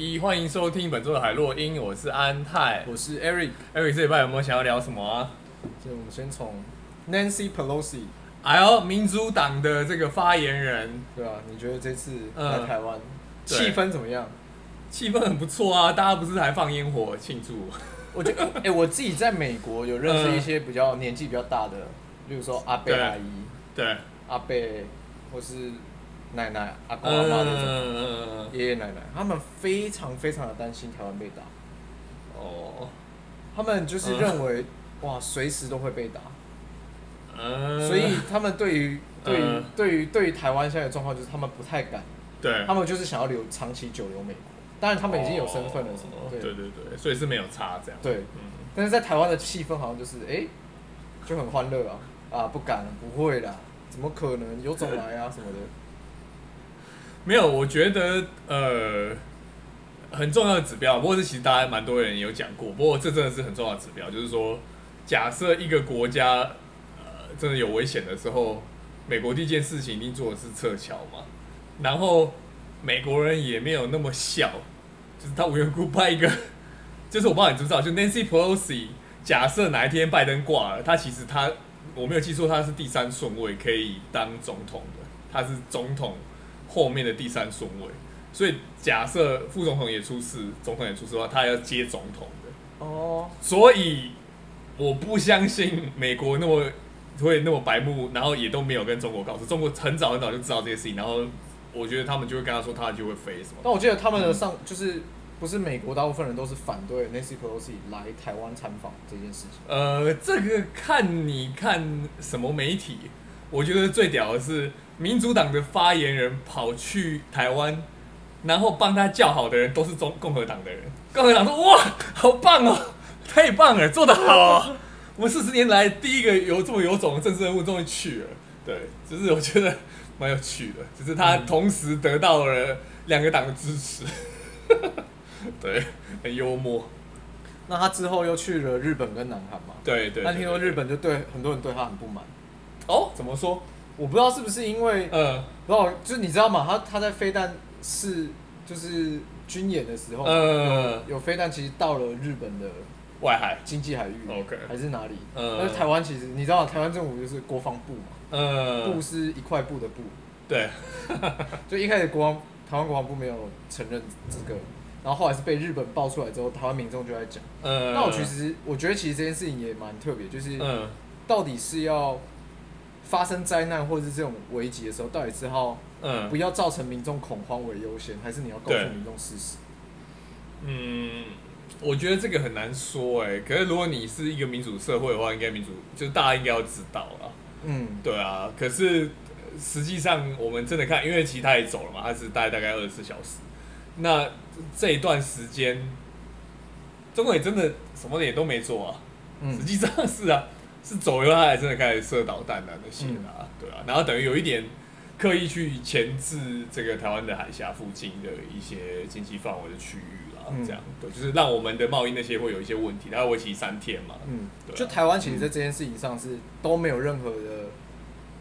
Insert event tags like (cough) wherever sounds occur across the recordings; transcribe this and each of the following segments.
一欢迎收听本周的海洛因，我是安泰，我是 Eric。Eric 这礼拜有没有想要聊什么啊？就我们先从 Nancy Pelosi，哎呦，民主党的这个发言人，对啊，你觉得这次来台湾、嗯、气氛怎么样？气氛很不错啊，大家不是还放烟火庆祝？我觉得，(laughs) 哎、欸，我自己在美国有认识一些比较年纪比较大的，例如说阿贝阿姨，对，阿贝或是。奶奶、阿公、阿妈那种，爷爷奶奶，他们非常非常的担心台湾被打。哦，他们就是认为，哇，随时都会被打。嗯。所以他们对于对于对于对于台湾现在的状况，就是他们不太敢。对。他们就是想要留长期久留美国，当然他们已经有身份了，什么？对对对，所以是没有差这样。对。但是在台湾的气氛好像就是，哎，就很欢乐啊！啊，不敢，不会啦，怎么可能？有种来啊，什么的。没有，我觉得呃很重要的指标，不过这其实大家蛮多人有讲过，不过这真的是很重要的指标，就是说，假设一个国家呃真的有危险的时候，美国第一件事情一定做的是撤侨嘛，然后美国人也没有那么小，就是他无缘故派一个，(laughs) 就是我不知道你知不知道，就 Nancy Pelosi，假设哪一天拜登挂了，他其实他我没有记错，他是第三顺位可以当总统的，他是总统。后面的第三顺位，所以假设副总统也出事，总统也出事的话，他要接总统的。哦，所以我不相信美国那么会那么白目，然后也都没有跟中国告诉。中国很早很早就知道这些事情，然后我觉得他们就会跟他说，他就会飞什么。但我记得他们的上、嗯、就是不是美国大部分人都是反对 Nancy Pelosi 来台湾参访这件事情。呃，这个看你看什么媒体，我觉得最屌的是。民主党的发言人跑去台湾，然后帮他叫好的人都是中共和党的人。共和党说：“哇，好棒哦，(laughs) 太棒了，做得好哦！我们四十年来第一个有这么有种的政治人物终于去了。”对，就是我觉得蛮有趣的，只是他同时得到了两个党的支持。(laughs) 对，很幽默。那他之后又去了日本跟南韩嘛？对对。那听说日本就对很多人对他很不满。哦，怎么说？我不知道是不是因为，嗯，不知道，就是你知道吗？他他在飞弹是就是军演的时候，嗯，有飞弹其实到了日本的外海。经济海域，OK，还是哪里？嗯，但是台湾其实你知道，台湾政府就是国防部嘛，嗯，部是一块布的布，对，(laughs) 就一开始国防台湾国防部没有承认这个，然后后来是被日本爆出来之后，台湾民众就在讲，嗯，那我其实我觉得其实这件事情也蛮特别，就是，嗯，到底是要。发生灾难或者是这种危机的时候，到底是要不要造成民众恐慌为优先，还是你要告诉民众事实？嗯，我觉得这个很难说哎。可是如果你是一个民主社会的话，应该民主就是大家应该要知道了。嗯，对啊。可是实际上我们真的看，因为其他也走了嘛，他是待大概二十四小时。那这一段时间，中国也真的什么也都没做啊。嗯，实际上是啊。是走以后，他还真的开始射导弹啊那些啊，对啊，然后等于有一点刻意去前置这个台湾的海峡附近的一些经济范围的区域啦，这样对，就是让我们的贸易那些会有一些问题，它要为期三天嘛，嗯，对，就台湾其实在这件事情上是都没有任何的，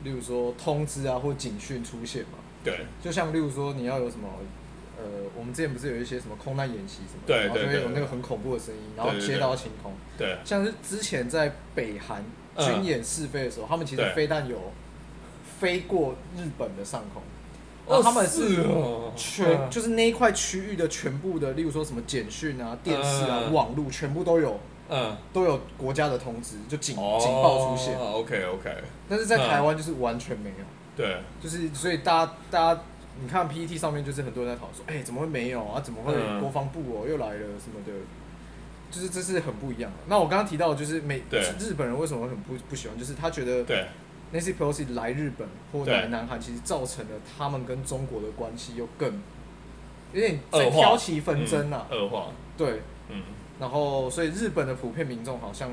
例如说通知啊或警讯出现嘛，对，就像例如说你要有什么。呃，我们之前不是有一些什么空难演习什么的，对，然后就会有那个很恐怖的声音，然后接到晴空，对，对，像是之前在北韩军演试飞的时候，嗯、他们其实飞弹有飞过日本的上空，哦他们是全、哦、就是那一块区域的全部的，例如说什么简讯啊、电视啊、嗯、网络全部都有，嗯，都有国家的通知，就警、哦、警报出现，OK OK，但是在台湾就是完全没有，对，就是所以大家大家。你看 PPT 上面就是很多人在讨论说，哎、欸，怎么会没有啊？怎么会国防部哦、喔、又来了什么的？就是这是很不一样的。那我刚刚提到的就是美日本人为什么很不不喜欢？就是他觉得 Nancy Pelosi 来日本或来南韩，其实造成了他们跟中国的关系又更有点在挑起纷争啊。恶化。对。嗯。然后，所以日本的普遍民众好像，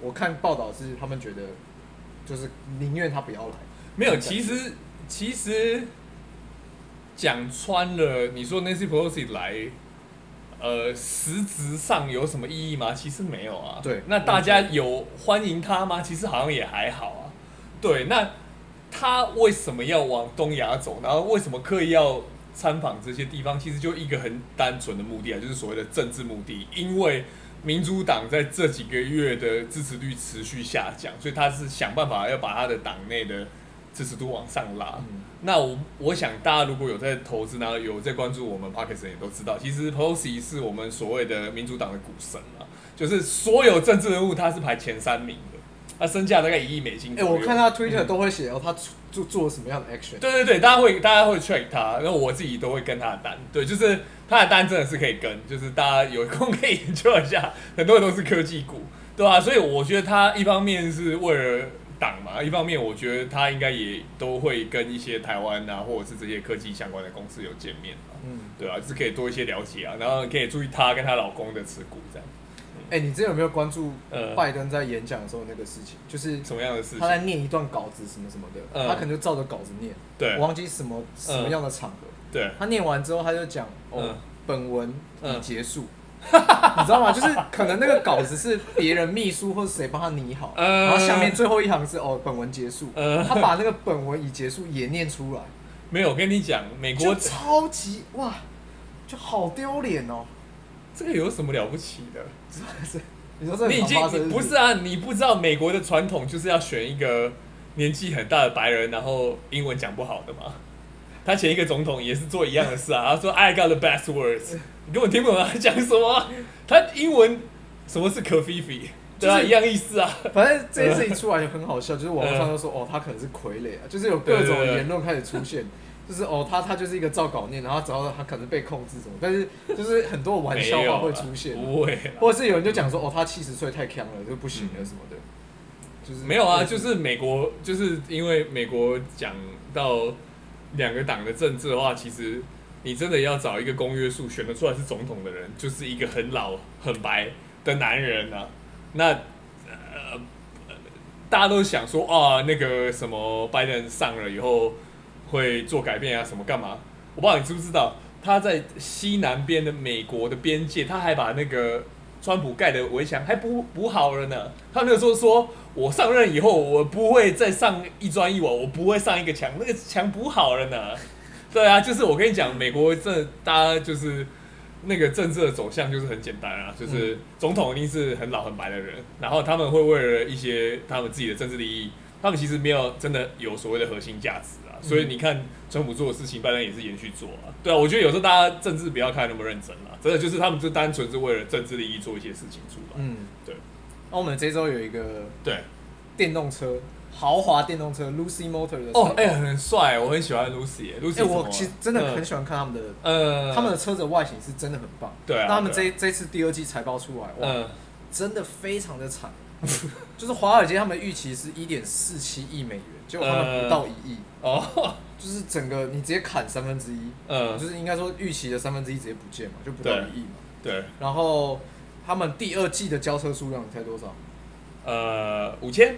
我看报道是他们觉得，就是宁愿他不要来。没有，其实其实。讲穿了，你说 Nancy Pelosi 来，呃，实质上有什么意义吗？其实没有啊。对，那大家有欢迎他吗？其实好像也还好啊。对，那他为什么要往东亚走？然后为什么刻意要参访这些地方，其实就一个很单纯的目的啊，就是所谓的政治目的。因为民主党在这几个月的支持率持续下降，所以他是想办法要把他的党内的支持度往上拉。嗯、那我我想大家如果有在投资，然后有在关注我们 Podcast 也都知道，其实 Pelosi 是我们所谓的民主党的股神啊，就是所有政治人物他是排前三名的。他身价大概一亿美金。哎、欸，我看他 Twitter 都会写哦，他做做什么样的 action？对对对，大家会大家会 check 他，然后我自己都会跟他的单。对，就是他的单真的是可以跟，就是大家有空可以 (laughs) 研究一下。很多人都是科技股，对吧、啊？所以我觉得他一方面是为了党嘛，一方面我觉得他应该也都会跟一些台湾啊，或者是这些科技相关的公司有见面嘛。嗯，对啊，就是可以多一些了解啊，然后可以注意他跟她老公的持股这样。哎、欸，你之前有没有关注拜登在演讲的时候那个事情？就是什么样的事情？他在念一段稿子，什么什么的，嗯、他可能就照着稿子念。对，我忘记什么什么样的场合。对，他念完之后，他就讲：“哦，嗯、本文已结束。嗯 (laughs) ”你知道吗？就是可能那个稿子是别人秘书或者谁帮他拟好，嗯、然后下面最后一行是：“哦，本文结束。嗯”他把那个本文已结束也念出来。没有，我跟你讲，美国超级哇，就好丢脸哦。这个有什么了不起的？(laughs) 是。你说这你已经不是啊？你不知道美国的传统就是要选一个年纪很大的白人，然后英文讲不好的嘛？他前一个总统也是做一样的事啊。他说 I got the best words，你根本听不懂他讲什么。他英文什么是 covfefe？对啊，一样意思啊。反正这件事情出来就很好笑，就是网络上都说哦，他可能是傀儡啊，就是有各种言论开始出现。就是哦，他他就是一个照稿念，然后只要他可能被控制什么，但是就是很多玩笑话会出现，不会，或者是有人就讲说哦，他七十岁太强了，就不行了什么的，就是没有啊，就是美国就是因为美国讲到两个党的政治的话，其实你真的要找一个公约数选得出来是总统的人，就是一个很老很白的男人啊，那呃大家都想说啊，那个什么拜登上了以后。会做改变啊？什么干嘛？我不知道你知不知道，他在西南边的美国的边界，他还把那个川普盖的围墙还补补好了呢。他那个时候说，我上任以后，我不会再上一砖一瓦，我不会上一个墙，那个墙补好了呢。(laughs) 对啊，就是我跟你讲，美国这大家就是那个政治的走向就是很简单啊，就是总统一定是很老很白的人，然后他们会为了一些他们自己的政治利益，他们其实没有真的有所谓的核心价值啊。所以你看，川普做的事情，拜登也是延续做啊。对啊，我觉得有时候大家政治不要看那么认真啊，真的就是他们就单纯是为了政治利益做一些事情出来。嗯，对。那我们这周有一个对电动车豪华电动车 Lucy Motor 的哦，哎、欸，很帅，我很喜欢 Lucy。Lucy，、欸、我其实真的很喜欢看他们的，呃，他们的车子外形是真的很棒。对啊。那他们这这次第二季财报出来，哇，嗯、真的非常的惨。(laughs) 就是华尔街他们预期是一点四七亿美元，结果他们不到一亿。哦，就是整个你直接砍三分之一，嗯，就是应该说预期的三分之一直接不见嘛，就不到一亿嘛。对。然后他们第二季的交车数量，你猜多少？呃，五千，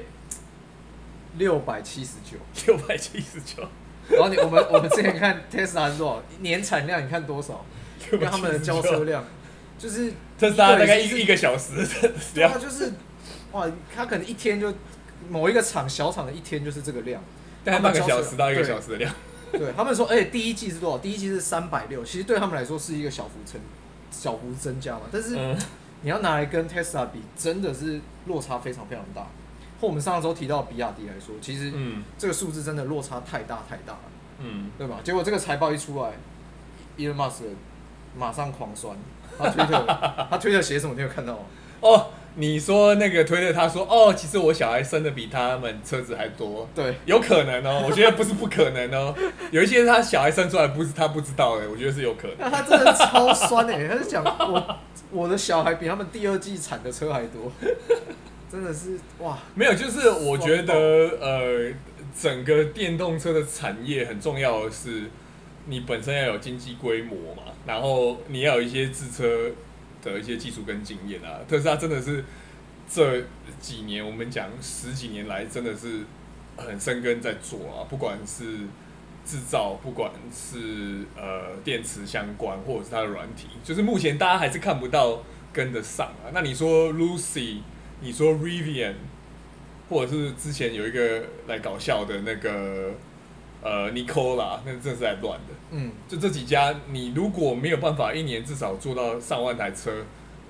六百七十九，六百七十九。然后你我们我们之前看 Tesla 是多少年产量？你看多少？因为他们的交车量就是特斯拉大概一一个小时，(laughs) 对啊，就是哇，他可能一天就某一个厂小厂的一天就是这个量。大概半个小时到一个小时的量，对他们说，(laughs) 而且第一季是多少？第一季是三百六，其实对他们来说是一个小幅增小幅增加嘛。但是你要拿来跟 Tesla 比，真的是落差非常非常大。或我们上周提到比亚迪来说，其实这个数字真的落差太大太大了，嗯，对吧？结果这个财报一出来，Elon Musk 马上狂酸，他推特 (laughs) 他推特写什么？你有看到吗？哦。你说那个推特，他说哦，其实我小孩生的比他们车子还多，对，有可能哦，我觉得不是不可能哦，(laughs) 有一些他小孩生出来不是他不知道的，我觉得是有可能。那他真的超酸哎，他是讲我我的小孩比他们第二季产的车还多，(laughs) 真的是哇，没有，就是我觉得呃，整个电动车的产业很重要的是，你本身要有经济规模嘛，然后你要有一些自车。的一些技术跟经验啊，特斯拉真的是这几年我们讲十几年来真的是很深根在做啊，不管是制造，不管是呃电池相关，或者是它的软体，就是目前大家还是看不到跟得上啊。那你说 Lucy，你说 Rivian，或者是之前有一个来搞笑的那个呃 Nicola，那真的是来乱的。嗯，就这几家，你如果没有办法一年至少做到上万台车，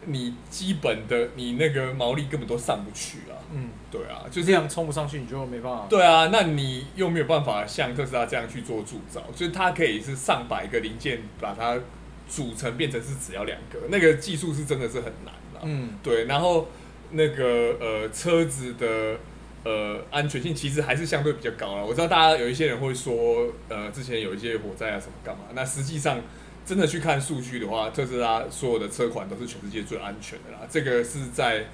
你基本的你那个毛利根本都上不去啊。嗯，对啊，就这样冲不上去，你就没办法。对啊，那你又没有办法像特斯拉这样去做铸造，就是它可以是上百个零件把它组成变成是只要两个，那个技术是真的是很难的。嗯，对，然后那个呃车子的呃安全性其实还是相对比较高了。我知道大家有一些人会说，呃，之前有一些火灾啊什么干嘛，那实际上真的去看数据的话，特斯拉所有的车款都是全世界最安全的啦。这个是在。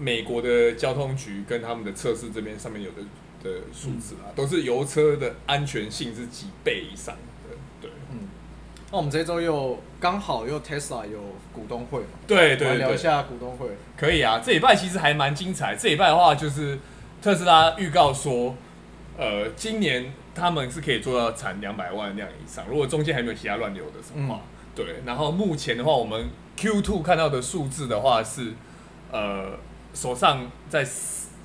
美国的交通局跟他们的测试这边上面有的的数字啊，都是油车的安全性是几倍以上的，对，嗯。那我们这周又刚好又 Tesla 有股东会嘛？对对对，聊一下股东会。可以啊，这礼拜其实还蛮精彩。这礼拜的话，就是特斯拉预告说，呃，今年他们是可以做到产两百万辆以上，如果中间还没有其他乱流的话，嗯、对。然后目前的话，我们 Q2 看到的数字的话是，呃。手上在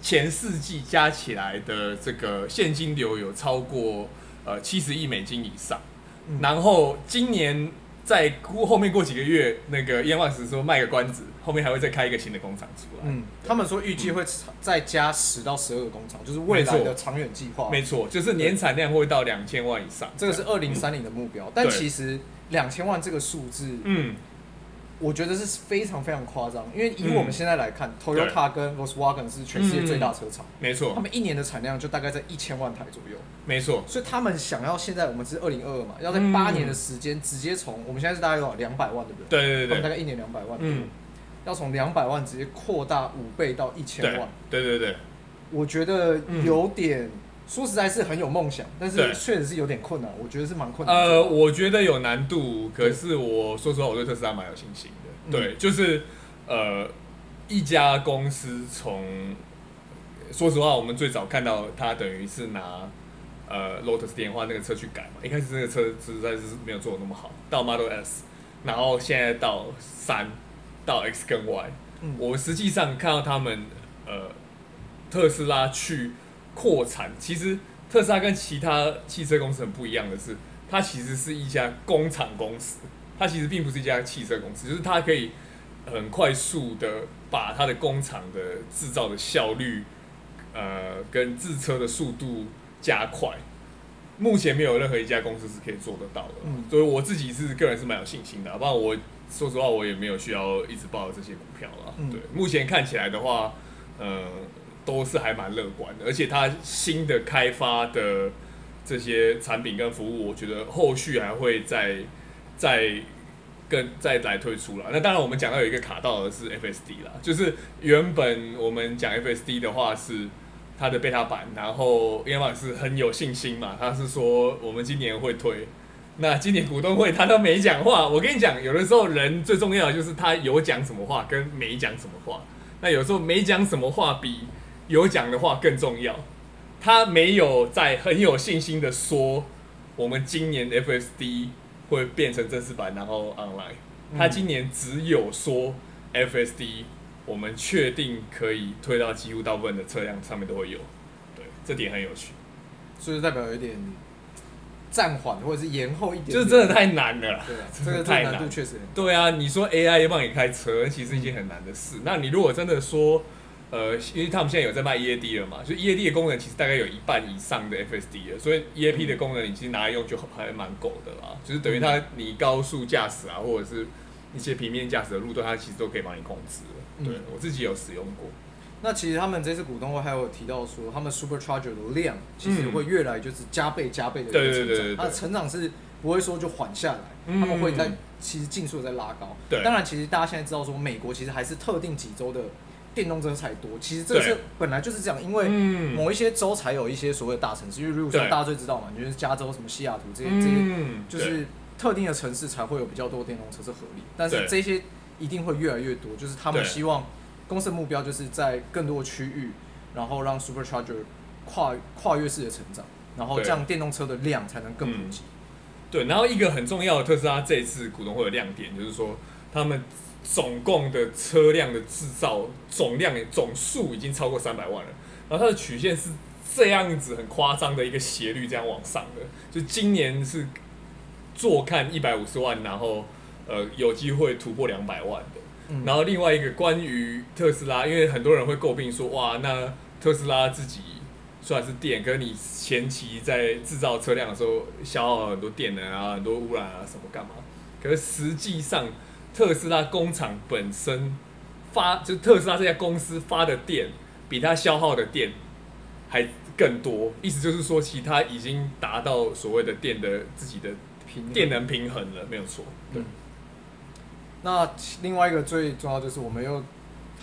前四季加起来的这个现金流有超过呃七十亿美金以上，嗯、然后今年在过后面过几个月，那个伊隆马斯克说卖个关子，后面还会再开一个新的工厂出来。嗯，他们说预计会再加十到十二个工厂，就是未来的长远计划。没错，就是年产量会到两千万以上，这个是二零三零的目标。嗯、但其实两千万这个数字，嗯。我觉得是非常非常夸张，因为以我们现在来看，嗯，Toyota 跟 Volkswagen 是全世界最大车厂，嗯，没错，他们一年的产量就大概在一千万台左右，没错。所以他们想要现在我们是二零二二嘛，要在八年的时间直接从我们现在是大概有两百万，对不对？对对对，他们大概一年两百万，嗯，要从两百万直接扩大五倍到一千万，对对对，我觉得有点。说实在是很有梦想，但是确实是有点困难。我觉得是蛮困难。呃，我觉得有难度，可是我说实话，我对特斯拉蛮有信心的。对，就是呃，一家公司从说实话，我们最早看到它等于是拿呃 Lotus 电话那个车去改嘛，一开始那个车实在是没有做的那么好，到 Model S，然后现在到三，到 X 跟 Y，嗯，我实际上看到他们呃特斯拉去。扩产，其实特斯拉跟其他汽车公司很不一样的是，它其实是一家工厂公司，它其实并不是一家汽车公司，就是它可以很快速的把它的工厂的制造的效率，呃，跟制车的速度加快。目前没有任何一家公司是可以做得到的，嗯、所以我自己是个人是蛮有信心的。不然我说实话，我也没有需要一直抱这些股票了。对，嗯、目前看起来的话，呃。都是还蛮乐观的，而且它新的开发的这些产品跟服务，我觉得后续还会再再跟再来推出了。那当然，我们讲到有一个卡到的是 FSD 啦，就是原本我们讲 FSD 的话是它的 beta 版，然后伊隆马斯克是很有信心嘛，他是说我们今年会推。那今年股东会他都没讲话，我跟你讲，有的时候人最重要的就是他有讲什么话跟没讲什么话。那有时候没讲什么话比有讲的话更重要，他没有在很有信心的说，我们今年 FSD 会变成正式版，然后 online。他今年只有说 FSD，我们确定可以推到几乎大部分的车辆上面都会有，对，这点很有趣，所以代表有点暂缓或者是延后一点，点，就是真的太难了，对啊，这个太难度确实。对啊，你说 AI 要帮你开车，其实是一件很难的事。那你如果真的说，呃，因为他们现在有在卖 EAD 了嘛，就 EAD 的功能其实大概有一半以上的 FSD 了，所以 EAP 的功能你其实拿来用就还蛮够的啦。就是等于它你高速驾驶啊，或者是一些平面驾驶的路段，它其实都可以帮你控制了。对，我自己有使用过。那其实他们这次股东会还有提到说，他们 Supercharger 的量其实会越来就是加倍加倍的成长，对对对。对，它的成长是不会说就缓下来，他们会在其实尽速在拉高。对，当然其实大家现在知道说，美国其实还是特定几州的。电动车才多，其实这个是本来就是这样，因为某一些州才有一些所谓的大城市，因为如果说大家最知道嘛，就是加州什么西雅图这些这些，就是特定的城市才会有比较多电动车是合理。但是这些一定会越来越多，就是他们希望公司的目标就是在更多的区域，然后让 Supercharger 跨跨越式的成长，然后这样电动车的量才能更普及。对，然后一个很重要的特斯拉这一次股东会的亮点就是说他们。总共的车辆的制造总量总数已经超过三百万了，然后它的曲线是这样子很夸张的一个斜率这样往上的，就今年是坐看一百五十万，然后呃有机会突破两百万的。嗯、然后另外一个关于特斯拉，因为很多人会诟病说，哇，那特斯拉自己虽然是电，可是你前期在制造车辆的时候消耗了很多电能啊，很多污染啊，什么干嘛？可是实际上特斯拉工厂本身发，就特斯拉这家公司发的电比它消耗的电还更多，意思就是说，其他已经达到所谓的电的自己的电能平衡了，没有错。对。嗯那另外一个最重要就是，我们又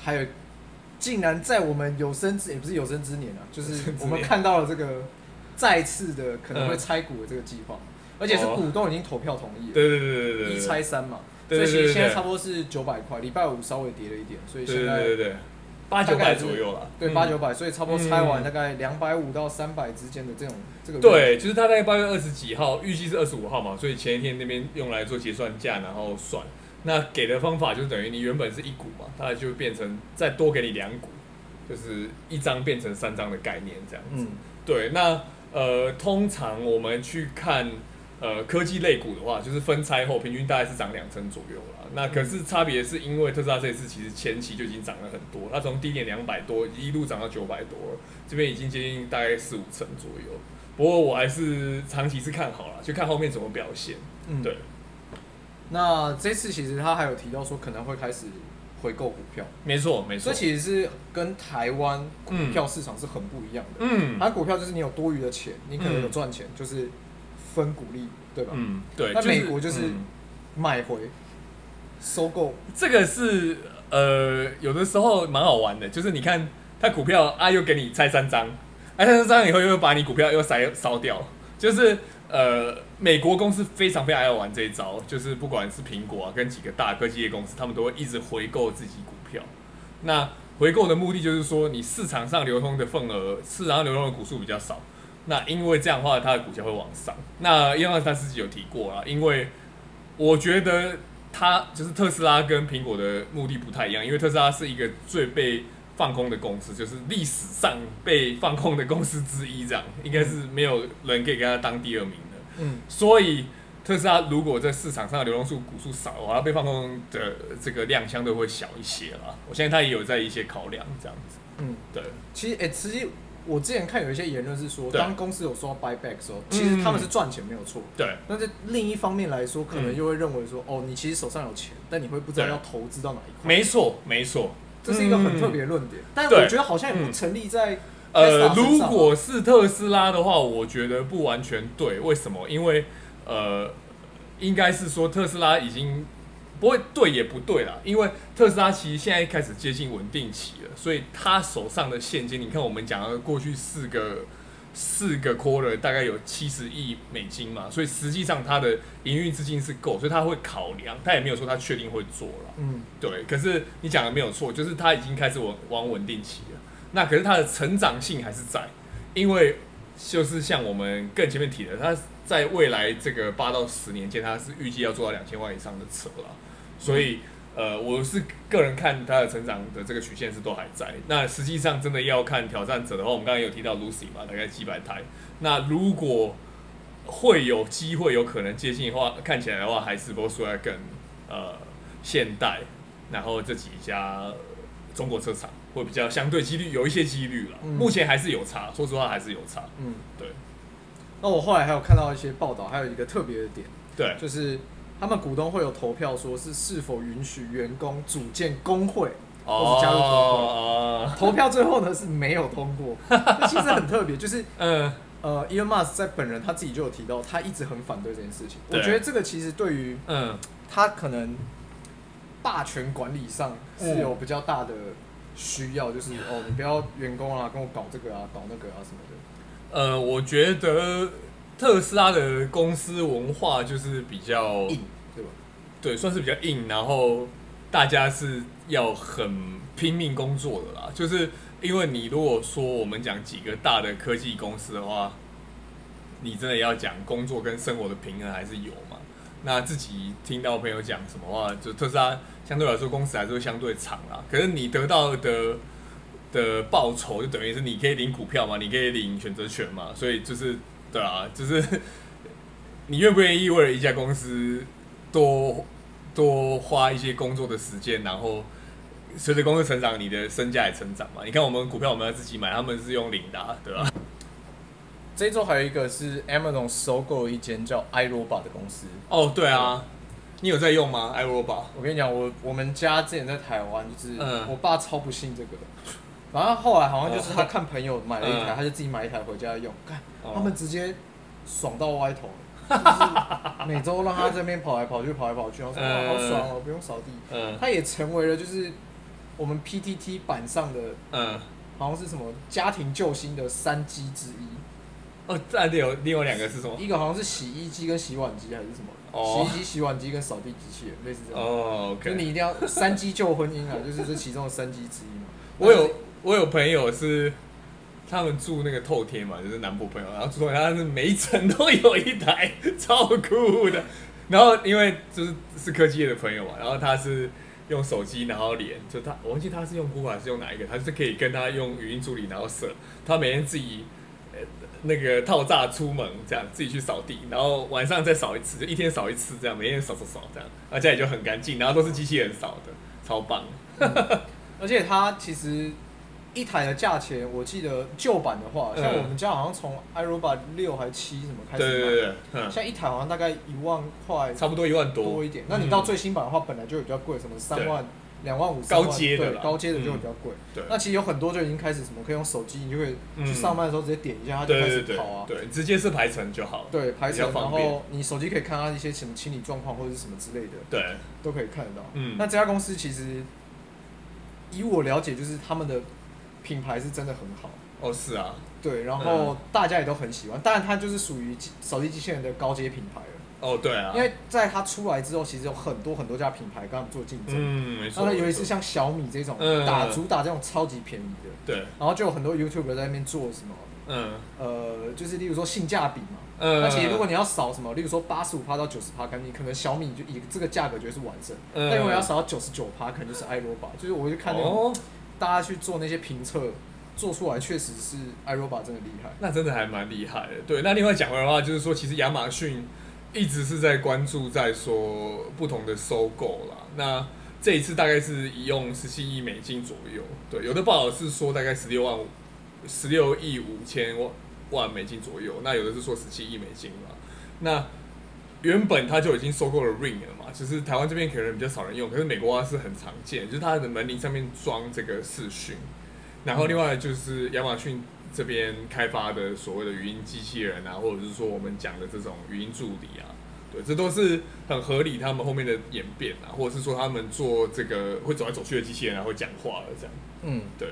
还有，竟然在我们有生之也不是有生之年啊，(laughs) 就是我们看到了这个再次的可能会拆股的这个计划，而且是股东已经投票同意了，对对对对对，一拆三嘛，所以其实现在差不多是九百块，礼拜五稍微跌了一点，所以现在对对对，八九百左右了，对八九百，所以差不多拆完大概两百五到三百之间的这种这个，对，就是他在八月二十几号，预计是二十五号嘛，所以前一天那边用来做结算价，然后算。那给的方法就等于你原本是一股嘛，它就变成再多给你两股，就是一张变成三张的概念这样子。嗯、对，那呃，通常我们去看呃科技类股的话，就是分拆后平均大概是涨两成左右啦。那可是差别是因为特斯拉这一次其实前期就已经涨了很多，它从低点两百多一路涨到九百多，这边已经接近大概四五成左右。不过我还是长期是看好了，就看后面怎么表现。嗯，对。那这次其实他还有提到说可能会开始回购股票，没错没错，这其实是跟台湾股票市场是很不一样的。嗯，它股票就是你有多余的钱，你可能有赚钱，就是分股利，对吧？嗯，对。那美国就是买回收购，这个是呃有的时候蛮好玩的，就是你看他股票啊，又给你拆三张，拆三张以后又把你股票又塞烧掉，就是。呃，美国公司非常非常爱玩这一招，就是不管是苹果啊，跟几个大科技业公司，他们都会一直回购自己股票。那回购的目的就是说，你市场上流通的份额，市场上流通的股数比较少，那因为这样的话，它的股价会往上。那因为他自己有提过啊，因为我觉得他就是特斯拉跟苹果的目的不太一样，因为特斯拉是一个最被放空的公司，就是历史上被放空的公司之一，这样应该是没有人可以跟他当第二名的。嗯，所以特斯拉如果在市场上的流动数股数少的话，被放空的这个量相对会小一些啦。我相信他也有在一些考量这样子。嗯，对。其实，哎、欸，实际我之前看有一些言论是说，当公司有说 buy back 的时候，其实他们是赚钱没有错。对。但是另一方面来说，可能又会认为说，哦，你其实手上有钱，但你会不知道要投资到哪一块。没错，没错。这是一个很特别的论点，嗯、但我觉得好像也不成立在。呃，如果是特斯拉的话，我觉得不完全对。为什么？因为呃，应该是说特斯拉已经不会对也不对啦。因为特斯拉其实现在开始接近稳定期了，所以他手上的现金，你看我们讲了过去四个。四个 quarter 大概有七十亿美金嘛，所以实际上它的营运资金是够，所以他会考量，他也没有说他确定会做了。嗯，对。可是你讲的没有错，就是他已经开始往往稳定期了。那可是它的成长性还是在，因为就是像我们更前面提的，它在未来这个八到十年间，它是预计要做到两千万以上的车了，所以。嗯呃，我是个人看它的成长的这个曲线是都还在。那实际上真的要看挑战者的话，我们刚才有提到 Lucy 嘛，大概几百台。那如果会有机会有可能接近的话，看起来的话还是 Volkswagen 呃现代，然后这几家中国车厂会比较相对几率有一些几率了。嗯、目前还是有差，说实话还是有差。嗯，对。那我后来还有看到一些报道，还有一个特别的点，对，就是。他们股东会有投票，说是是否允许员工组建工会，或是加入工会。Oh, uh, 投票最后呢是没有通过，那 (laughs) 其实很特别，就是呃 (laughs) 呃，Elon Musk 在本人他自己就有提到，他一直很反对这件事情。我觉得这个其实对于嗯，他可能霸权管理上是有比较大的需要，就是哦，你不要员工啊跟我搞这个啊，搞那个啊什么的。呃，我觉得。特斯拉的公司文化就是比较硬，对吧？对，算是比较硬，然后大家是要很拼命工作的啦。就是因为你如果说我们讲几个大的科技公司的话，你真的要讲工作跟生活的平衡还是有嘛？那自己听到朋友讲什么话，就特斯拉相对来说公司还是会相对长啦。可是你得到的的报酬，就等于是你可以领股票嘛，你可以领选择权嘛，所以就是对啊，就是你愿不愿意为了一家公司多多花一些工作的时间，然后随着公司成长，你的身价也成长嘛？你看我们股票我们要自己买，他们是用领的，对吧？(laughs) 这周还有一个是 Amazon 收购了一间叫 iRobot 的公司。哦，对啊。你有在用吗？iRobot？我跟你讲，我我们家之前在台湾，就是我爸超不信这个的。然后后来好像就是他看朋友买了一台，他就自己买一台回家用。看他们直接爽到歪头，(laughs) 就是每周让他这边跑来跑去，跑来跑去，然后说哇好爽哦，不用扫地。他也成为了就是我们 PTT 版上的，嗯，好像是什么家庭救星的三机之一。哦，这里有另外两个是什么？一个好像是洗衣机跟洗碗机还是什么？洗衣机、洗碗机跟扫地机器人，类似这样。哦，OK。就你一定要三机救婚姻啊，就是这其中的三机之一嘛。我有我有朋友是，他们住那个透天嘛，就是南部朋友，然后住透天，他是每一层都有一台，(laughs) 超酷的。然后因为就是是科技业的朋友嘛，然后他是用手机然后连，就他我忘记他是用 Google 还是用哪一个，他是可以跟他用语音助理然后设，他每天自己。那个套炸出门，这样自己去扫地，然后晚上再扫一次，就一天扫一次，这样每天扫扫扫这样，而且也就很干净，然后都是机器人扫的，超棒。(laughs) 而且它其实一台的价钱，我记得旧版的话，像我们家好像从 iRobot 六还七什么开始买，对对对，嗯、像一台好像大概一万块，差不多一万多多一点。那你到最新版的话，本来就比较贵，什么三万。两万五，高阶的，高阶的就会比较贵。对，那其实有很多就已经开始什么可以用手机，你就可以去上班的时候直接点一下，它就开始跑啊。对，直接是排程就好。对，排程，然后你手机可以看它一些什么清理状况或者是什么之类的。对，都可以看得到。嗯，那这家公司其实以我了解，就是他们的品牌是真的很好。哦，是啊。对，然后大家也都很喜欢，当然它就是属于扫地机器人的高阶品牌了。哦，对啊，因为在它出来之后，其实有很多很多家品牌跟他们做竞争。嗯，没错。然后尤其是像小米这种打主打这种超级便宜的。对。然后就有很多 YouTuber 在那边做什么？嗯。呃，就是例如说性价比嘛。嗯。而且如果你要扫什么，例如说八十五趴到九十趴，肯定可能小米就以这个价格觉得是完胜。嗯。但如果要扫到九十九趴，可能就是 iRobot。就是我就看那种大家去做那些评测，做出来确实是 iRobot 真的厉害。那真的还蛮厉害的。对。那另外讲回来的话，就是说其实亚马逊。一直是在关注，在说不同的收购啦。那这一次大概是一用十七亿美金左右，对，有的报道是说大概十六万，十六亿五千万万美金左右。那有的是说十七亿美金嘛。那原本他就已经收购了 Ring 了嘛，就是台湾这边可能比较少人用，可是美国是很常见，就是它的门铃上面装这个视讯。然后另外就是亚马逊。这边开发的所谓的语音机器人啊，或者是说我们讲的这种语音助理啊，对，这都是很合理。他们后面的演变啊，或者是说他们做这个会走来走去的机器人啊，会讲话了这样。嗯，对。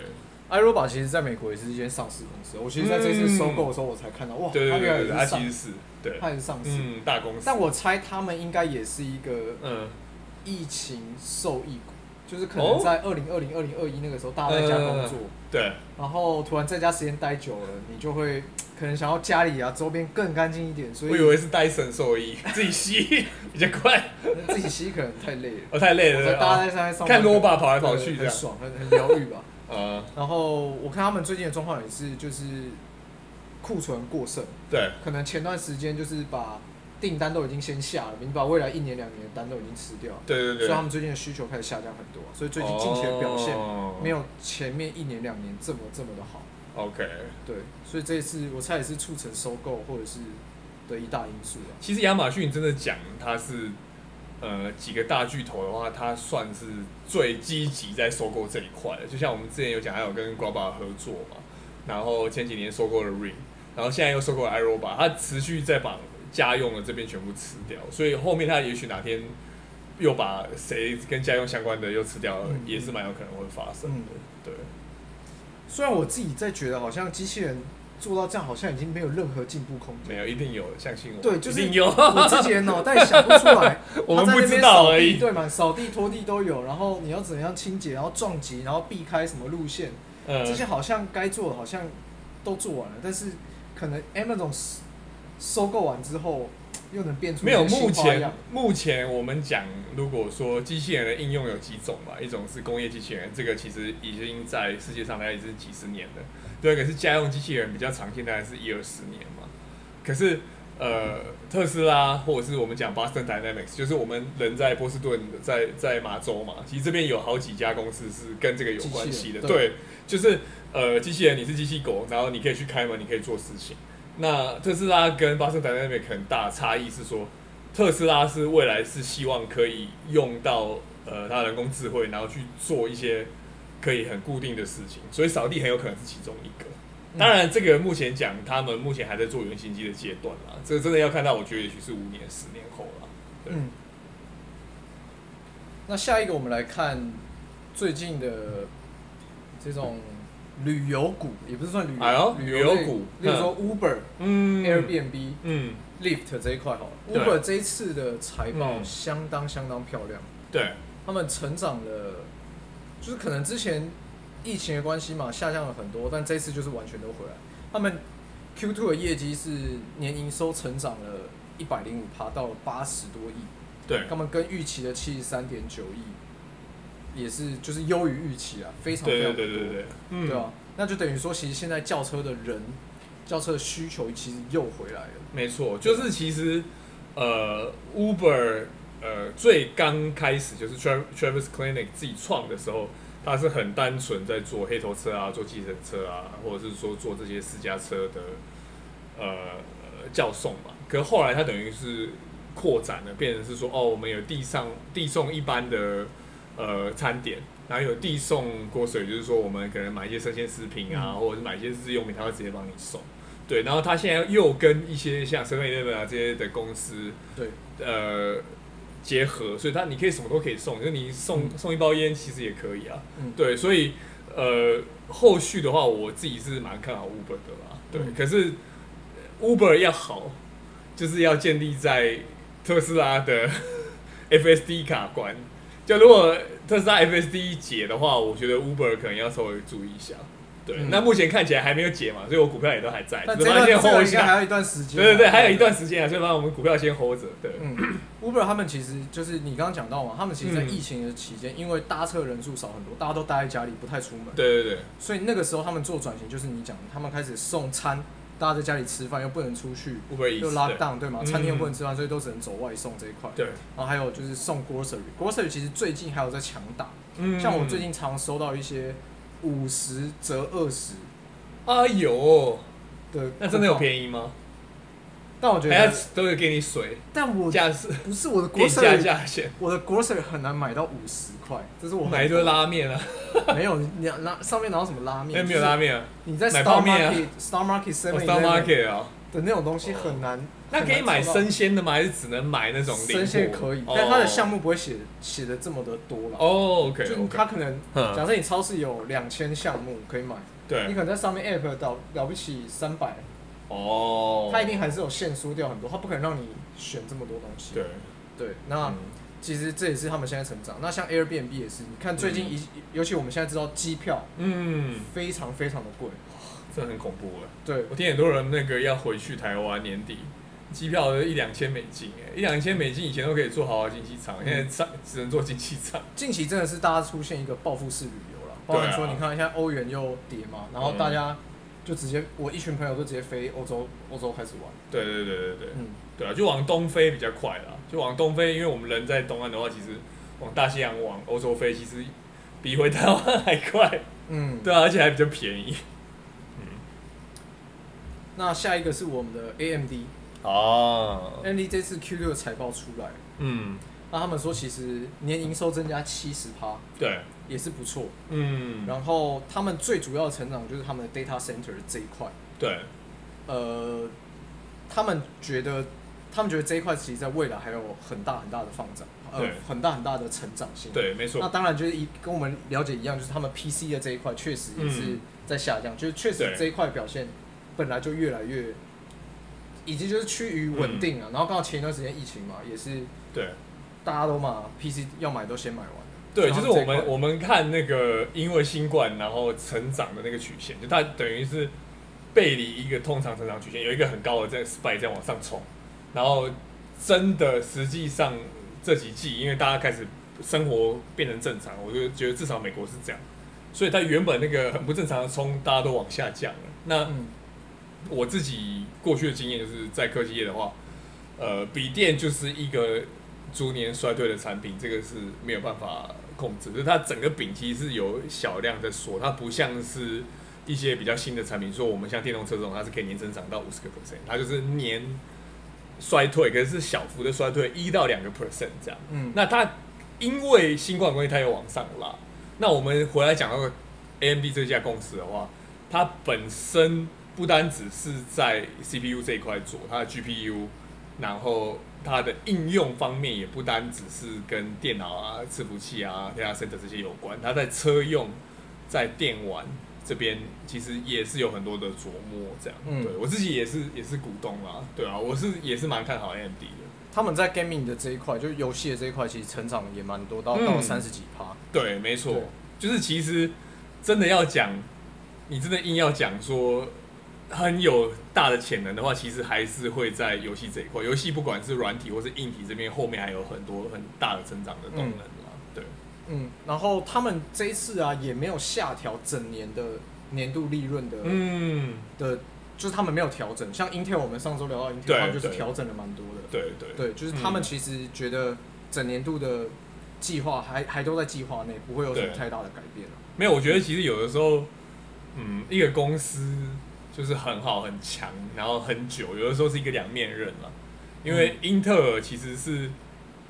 iRobot 其实在美国也是一间上市公司。我其实在这次收购的时候，我才看到，哇，对对对，它其实是对，它也是上市，嗯，大公司。但我猜他们应该也是一个嗯，疫情受益股。就是可能在二零二零、二零二一那个时候，大家在家工作，对，然后突然在家时间待久了，你就会可能想要家里啊周边更干净一点，所以我以为是戴森受益，(laughs) 自己吸比较快，自己吸可能太累了，哦太累了，所以大家在上面上看萝卜跑来跑去，很爽，很很疗愈吧，呃，然后我看他们最近的状况也是，就是库存过剩，对，可能前段时间就是把。订单都已经先下了，你把未来一年两年的单都已经吃掉，对对对，所以他们最近的需求开始下降很多，所以最近近期的表现没有前面一年两年这么这么的好。OK，对，所以这一次我猜也是促成收购或者是的一大因素啊。其实亚马逊真的讲它是呃几个大巨头的话，它算是最积极在收购这一块的。就像我们之前有讲，还有跟 Grabber 合作嘛，然后前几年收购了 Ring，然后现在又收购了 iRobot，它持续在把。家用的这边全部吃掉，所以后面它也许哪天又把谁跟家用相关的又吃掉了，嗯、也是蛮有可能会发生的。嗯、对，虽然我自己在觉得，好像机器人做到这样，好像已经没有任何进步空间。没有，一定有，相信我。对，就是有。我自己的脑袋想不出来，(laughs) 我们不知道而已。对嘛，扫地拖地都有，然后你要怎样清洁，然后撞击，然后避开什么路线，嗯、这些好像该做的好像都做完了，但是可能 Amazon。收购完之后，又能变出没有目前目前我们讲，如果说机器人的应用有几种吧，一种是工业机器人，这个其实已经在世界上大概是几十年了。第二个是家用机器人，比较常见，大概是一二十年嘛。可是呃，特斯拉或者是我们讲 Boston Dynamics，就是我们人在波士顿，在在马州嘛，其实这边有好几家公司是跟这个有关系的。对，对，就是呃，机器人你是机器狗，然后你可以去开门，你可以做事情。那特斯拉跟 Boston Dynamics 很大差异是说，特斯拉是未来是希望可以用到呃它人工智慧，然后去做一些可以很固定的事情，所以扫地很有可能是其中一个。当然，这个目前讲他们目前还在做原型机的阶段啦，这个真的要看到，我觉得也许是五年、十年后了。对。嗯。那下一个我们来看最近的这种。旅游股也不是算旅游，哎、旅游股，例如说 Uber、嗯、Airbnb、嗯、Lyft 这一块好了。Uber 这一次的财报相当相当漂亮，对，他们成长了，就是可能之前疫情的关系嘛，下降了很多，但这次就是完全都回来。他们 Q2 的业绩是年营收成长了一百零五趴，到了八十多亿，对，他们跟预期的七十三点九亿。也是，就是优于预期啊，非常非常多，对对对对，嗯，对啊，那就等于说，其实现在轿车的人，轿车的需求其实又回来了。没错，就是其实，呃，Uber，呃，最刚开始就是 Travis Kalanick 自己创的时候，他是很单纯在做黑头车啊，做计程车啊，或者是说做这些私家车的，呃，叫送嘛。可是后来他等于是扩展了，变成是说，哦，我们有地上递送一般的。呃，餐点，然后有递送锅水，就是说我们可能买一些生鲜食品啊，嗯、或者是买一些日用品，他会直接帮你送。对，然后他现在又跟一些像 Seven Eleven 啊这些的公司，对，呃，结合，所以他你可以什么都可以送，就你送、嗯、送一包烟其实也可以啊。嗯、对，所以呃，后续的话，我自己是蛮看好 Uber 的啦。对，嗯、可是 Uber 要好，就是要建立在特斯拉的 (laughs) FSD 卡关。就如果特斯拉 FSD 解的话，我觉得 Uber 可能要稍微注意一下。对，嗯、那目前看起来还没有解嘛，所以我股票也都还在。但这段先 hold 一下，还有一段时间。对对对，还有一段时间啊，所以把我们股票先 hold 着。对、嗯、，Uber 他们其实就是你刚刚讲到嘛，他们其实，在疫情的期间，嗯、因为搭车人数少很多，大家都待在家里，不太出门。对对对。所以那个时候他们做转型，就是你讲的，他们开始送餐。大家在家里吃饭又不能出去，又 lock down 对吗？餐厅又不能吃饭，所以都只能走外送这一块。对，然后还有就是送 grocery，grocery 其实最近还有在强打。嗯，像我最近常收到一些五十折二十，啊有，对，那真的有便宜吗？但我觉得都会给你水，但我价是不是我的 grocery 价钱？我的 grocery 很难买到五十块，这是我买一堆拉面啊。(laughs) 没有，你拿上面拿到什么拉面？没有拉面啊。你在 Star Market、Star Market、Seven Market 啊的那种东西很难。那可以买生鲜的吗？还是只能买那种？生鲜可以，但它的项目不会写写的这么的多了。哦，OK。就它可能，假设你超市有两千项目可以买，对，你可能在上面 App 到了不起三百。哦，他一定还是有限缩掉很多，他不可能让你选这么多东西。对，对，那其实这也是他们现在成长。那像 Airbnb 也是，你看最近一，尤其我们现在知道机票，嗯，非常非常的贵，这很恐怖了。对，我听很多人那个要回去台湾年底，机票一两千美金，哎，一两千美金以前都可以坐豪华经济舱，现在上只能坐经济舱。近期真的是大家出现一个报复式旅游了，包括说你看现在欧元又跌嘛，然后大家。就直接，我一群朋友都直接飞欧洲，欧洲开始玩。对对对对对，嗯，对啊，就往东飞比较快啦，就往东飞，因为我们人在东岸的话，其实往大西洋、往欧洲飞，其实比回台湾还快。嗯，对啊，而且还比较便宜。嗯，那下一个是我们的 AMD。哦。AMD 这次 Q 六的财报出来，嗯，那他们说其实年营收增加七十趴。对。也是不错，嗯，然后他们最主要的成长就是他们的 data center 这一块，对，呃，他们觉得，他们觉得这一块其实在未来还有很大很大的放展，呃，很大很大的成长性，对，没错。那当然就是一跟我们了解一样，就是他们 PC 的这一块确实也是在下降，嗯、就是确实这一块表现本来就越来越，已经就是趋于稳定了。嗯、然后刚好前一段时间疫情嘛，也是，对，大家都嘛 PC 要买都先买完。对，就是我们我们看那个因为新冠然后成长的那个曲线，就它等于是背离一个通常成长曲线，有一个很高的这个 spike 在往上冲，然后真的实际上这几季，因为大家开始生活变成正常，我就觉得至少美国是这样，所以它原本那个很不正常的冲，大家都往下降了。那、嗯、我自己过去的经验就是在科技业的话，呃，笔电就是一个逐年衰退的产品，这个是没有办法控制，就是它整个饼其实是有小量在缩，它不像是一些比较新的产品，说我们像电动车这种，它是可以年增长到五十个 percent，它就是年。衰退，可是是小幅的衰退，一到两个 percent 这样。嗯，那它因为新冠关系，它又往上拉。那我们回来讲到 AMD 这家公司的话，它本身不单只是在 CPU 这一块做，它的 GPU，然后它的应用方面也不单只是跟电脑啊、伺服器啊、data center 这些有关，它在车用、在电玩。这边其实也是有很多的琢磨，这样，嗯、对我自己也是也是股东啦，对啊，我是也是蛮看好 AMD 的。他们在 gaming 的这一块，就是游戏的这一块，其实成长也蛮多，到、嗯、到三十几趴。对，没错，就是其实真的要讲，你真的硬要讲说很有大的潜能的话，其实还是会在游戏这一块。游戏不管是软体或是硬体这边，后面还有很多很大的增长的动能。嗯嗯，然后他们这一次啊，也没有下调整年的年度利润的，嗯，的，就是他们没有调整。像 Intel，我们上周聊到 Intel，对他们就是调整了蛮多的。对对对，就是他们其实觉得整年度的计划还还都在计划内，不会有什么太大的改变。没有，我觉得其实有的时候，嗯，一个公司就是很好很强，然后很久，有的时候是一个两面刃嘛。因为英特尔其实是。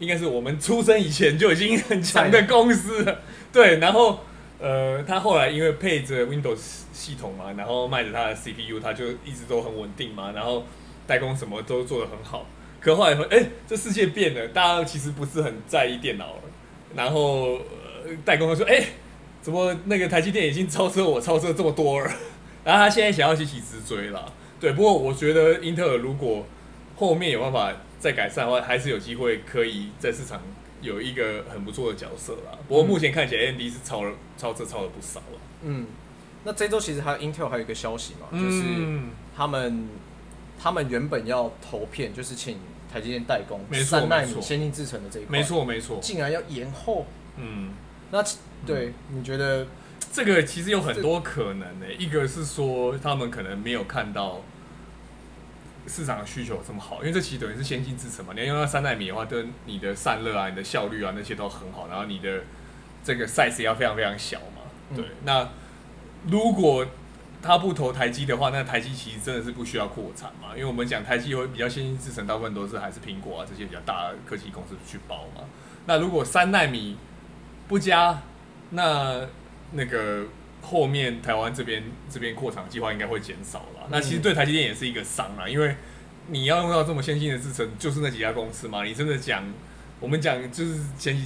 应该是我们出生以前就已经很强的公司了，对。然后，呃，他后来因为配着 Windows 系统嘛，然后卖着他的 CPU，他就一直都很稳定嘛。然后代工什么都做得很好。可后来说，哎，这世界变了，大家其实不是很在意电脑了。然后，呃，代工他说，哎，怎么那个台积电已经超车我超车这么多了？然后他现在想要急起直追了。对，不过我觉得英特尔如果后面有办法。再改善的话，还是有机会可以在市场有一个很不错的角色啦。不过目前看起来，AMD 是超了超车超了不少了。嗯，那这周其实还有 Intel 还有一个消息嘛，就是他们他们原本要投片，就是请台积电代工三纳米先进制程的这一块，没错没错，竟然要延后。嗯，那对你觉得这个其实有很多可能呢、欸？一个是说他们可能没有看到。市场的需求这么好，因为这其实等于是先进制程嘛。你要用到三纳米的话，对你的散热啊、你的效率啊那些都很好，然后你的这个 size 要非常非常小嘛。对，嗯、那如果他不投台积的话，那台积其实真的是不需要扩产嘛。因为我们讲台积会比较先进制程，大部分都是还是苹果啊这些比较大的科技公司去包嘛。那如果三纳米不加，那那个。后面台湾这边这边扩厂计划应该会减少了，嗯、那其实对台积电也是一个伤啊，因为你要用到这么先进的制程，就是那几家公司嘛。你真的讲，我们讲就是前几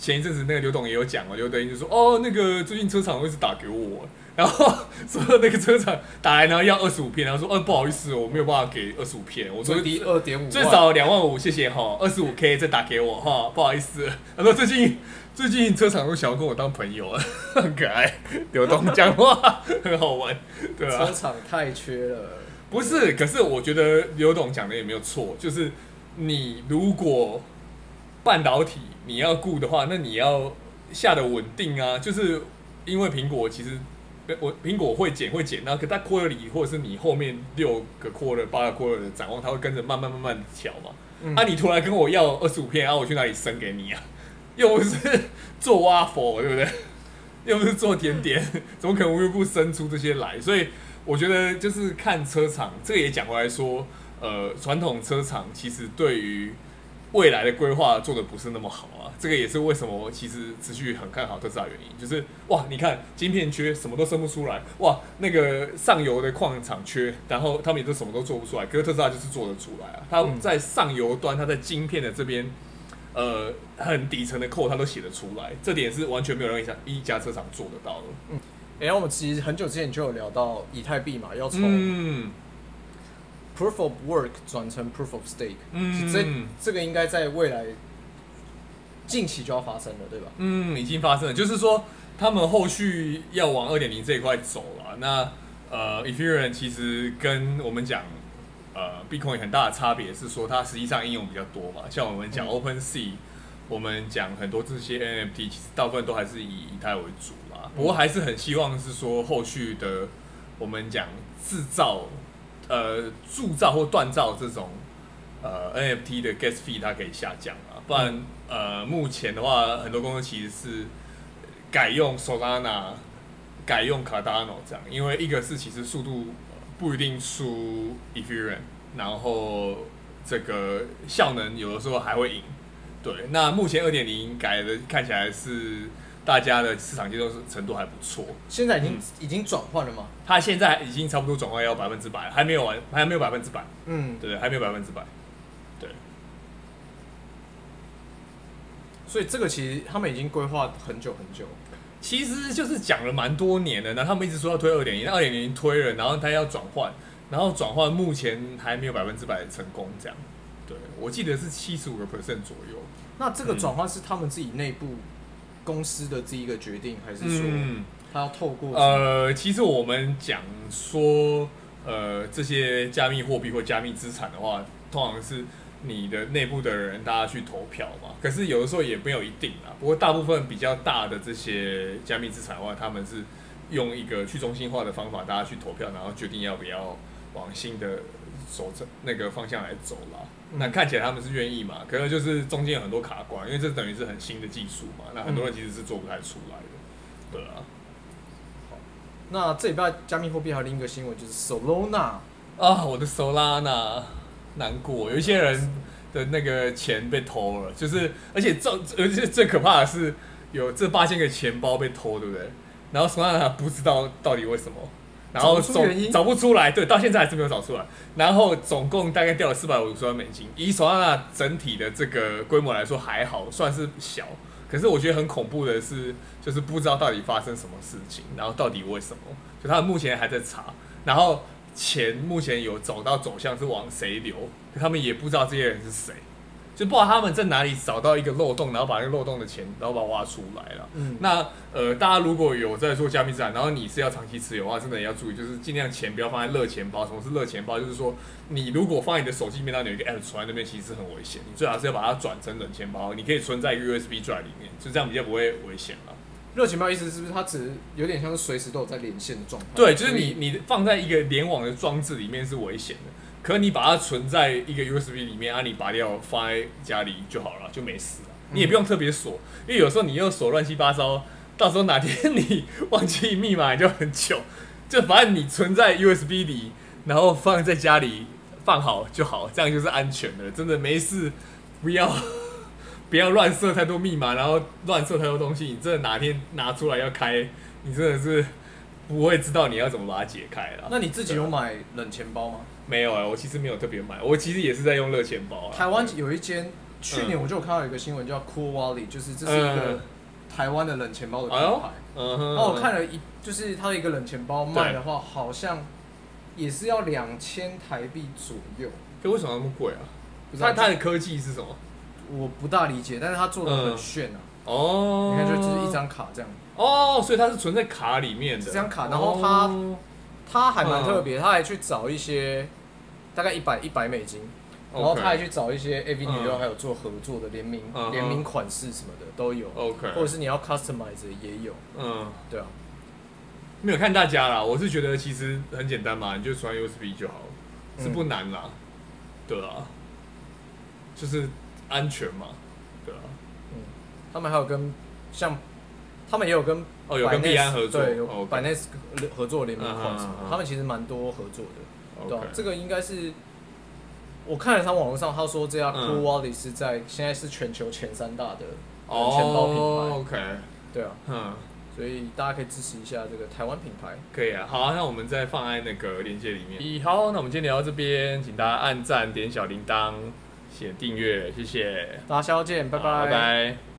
前一阵子那个刘董也有讲哦，刘德英就说哦，那个最近车厂会是打给我，然后说那个车厂打来然后要二十五片，然后说哦不好意思，我没有办法给二十五片，我说低二点五，最少两万五，谢谢哈，二十五 K 再打给我哈，不好意思，他说最近。最近车厂都想要跟我当朋友啊，(laughs) 很可爱。(laughs) 刘东讲话很好玩，对啊？车厂太缺了。不是，可是我觉得刘董讲的也没有错，就是你如果半导体你要顾的话，那你要下的稳定啊。就是因为苹果其实我苹果会减会减，那可它 quarterly 或者是你后面六个 quarter 八个 quarter 的展望，它会跟着慢慢慢慢调嘛。嗯、啊，你突然跟我要二十五片，啊，我去哪里生给你啊？(laughs) 又不是做挖佛，对不对？(laughs) 又不是做甜点，(laughs) 怎么可能无缘无故生出这些来？所以我觉得就是看车厂，这个也讲回来说，呃，传统车厂其实对于未来的规划做得不是那么好啊。这个也是为什么我其实持续很看好特斯拉原因，就是哇，你看晶片缺，什么都生不出来，哇，那个上游的矿场缺，然后他们也都什么都做不出来，可是特斯拉就是做得出来啊。它在上游端，它在晶片的这边。呃，很底层的 code 它都写得出来，这点是完全没有任何一家车厂做得到的。嗯，然、欸、后我们其实很久之前就有聊到以太币嘛，要从 proof of work 转成 proof of stake，嗯，这这个应该在未来近期就要发生了，对吧？嗯，已经发生了，就是说他们后续要往二点零这一块走了。那呃，Ethereum 其实跟我们讲。呃 Bitcoin 很大的差别是说，它实际上应用比较多嘛。像我们讲 OpenSea，、嗯、我们讲很多这些 NFT，其实大部分都还是以以太为主啦。不过还是很希望是说后续的我们讲制造、呃铸造或锻造这种呃 NFT 的 Gas Fee 它可以下降啊，不然、呃目前的话，很多公司其实是改用 Solana。改用 Cardano 这样，因为一个是其实速度不一定输 Ethereum，然后这个效能有的时候还会赢。对，那目前二点零改的看起来是大家的市场接受程度还不错。现在已经、嗯、已经转换了吗？它现在已经差不多转换要百分之百，还没有完，还没有百分之百。嗯，对，还没有百分之百。对。所以这个其实他们已经规划很久很久。其实就是讲了蛮多年的，然后他们一直说要推二点零，那二点零推了，然后他要转换，然后转换目前还没有百分之百的成功，这样。对，我记得是七十五个 percent 左右。那这个转换是他们自己内部公司的这一个决定，还是说他要透过？呃，其实我们讲说，呃，这些加密货币或加密资产的话，通常是。你的内部的人，大家去投票嘛。可是有的时候也没有一定啊。不过大部分比较大的这些加密资产的话，他们是用一个去中心化的方法，大家去投票，然后决定要不要往新的走这那个方向来走啦。嗯、那看起来他们是愿意嘛？可能就是中间有很多卡关，因为这等于是很新的技术嘛。那很多人其实是做不太出来的。对啊。好，那这礼拜加密货币还有另一个新闻就是 Solana 啊，我的 Solana。难过，有一些人的那个钱被偷了，就是而且这而且最可怕的是有这八千个钱包被偷，对不对？然后 Solana 不知道到底为什么，然后总找，找不出来，对，到现在还是没有找出来。然后总共大概掉了四百五十万美金，以索拉纳整体的这个规模来说还好，算是小。可是我觉得很恐怖的是，就是不知道到底发生什么事情，然后到底为什么？就他们目前还在查，然后。钱目前有走到走向是往谁流，他们也不知道这些人是谁，就不知道他们在哪里找到一个漏洞，然后把那个漏洞的钱，然后把它挖出来了。嗯，那呃，大家如果有在做加密资产，然后你是要长期持有的话，真的也要注意，就是尽量钱不要放在热钱包。什么是热钱包？就是说你如果放你的手机里面，那有一个 app 存在那边，其实是很危险。你最好是要把它转成冷钱包，你可以存在 USB drive 里面，就这样比较不会危险了。热钱包意思是不是它只有点像是随时都有在连线的状态？对，就是你你放在一个联网的装置里面是危险的，可你把它存在一个 USB 里面啊，你拔掉放在家里就好了，就没事了。你也不用特别锁，因为有时候你又锁乱七八糟，到时候哪天你忘记密码就很糗。就反正你存在 USB 里，然后放在家里放好就好，这样就是安全的。真的没事，不要。(laughs) 不要乱设太多密码，然后乱设太多东西。你真的哪天拿出来要开，你真的是不会知道你要怎么把它解开了。那你自己有买冷钱包吗？没有啊，我其实没有特别买，我其实也是在用热钱包。台湾有一间，去年我就有看到有一个新闻叫 Cool Wallet，就是这是一个台湾的冷钱包的品牌。嗯哼。然后我看了一，就是它的一个冷钱包卖的话，好像也是要两千台币左右。可为什么那么贵啊？它它的科技是什么？我不大理解，但是它做的很炫啊！嗯、哦，你看，就只是一张卡这样。哦，所以它是存在卡里面的。这张卡，然后它、哦、它还蛮特别，它还去找一些大概一百一百美金，然后他还去找一些 AV 女优，还有做合作的联名联、嗯、名款式什么的都有。OK，或者是你要 customize 也有。嗯，对啊，没有看大家啦，我是觉得其实很简单嘛，你就传 USB 就好，是不难啦。嗯、对啊，就是。安全嘛，对啊，嗯，他们还有跟像，他们也有跟哦有跟币安合作，对，有 Binance 合作联名款什么，他们其实蛮多合作的，对啊，这个应该是我看了他网络上他说这家 Cool Wallet 是在现在是全球前三大的钱包品牌，OK，对啊，嗯，所以大家可以支持一下这个台湾品牌，可以啊，好啊，那我们再放在那个链接里面，好，那我们今天聊到这边，请大家按赞点小铃铛。写订阅，谢谢。大家下周见，拜拜。拜拜。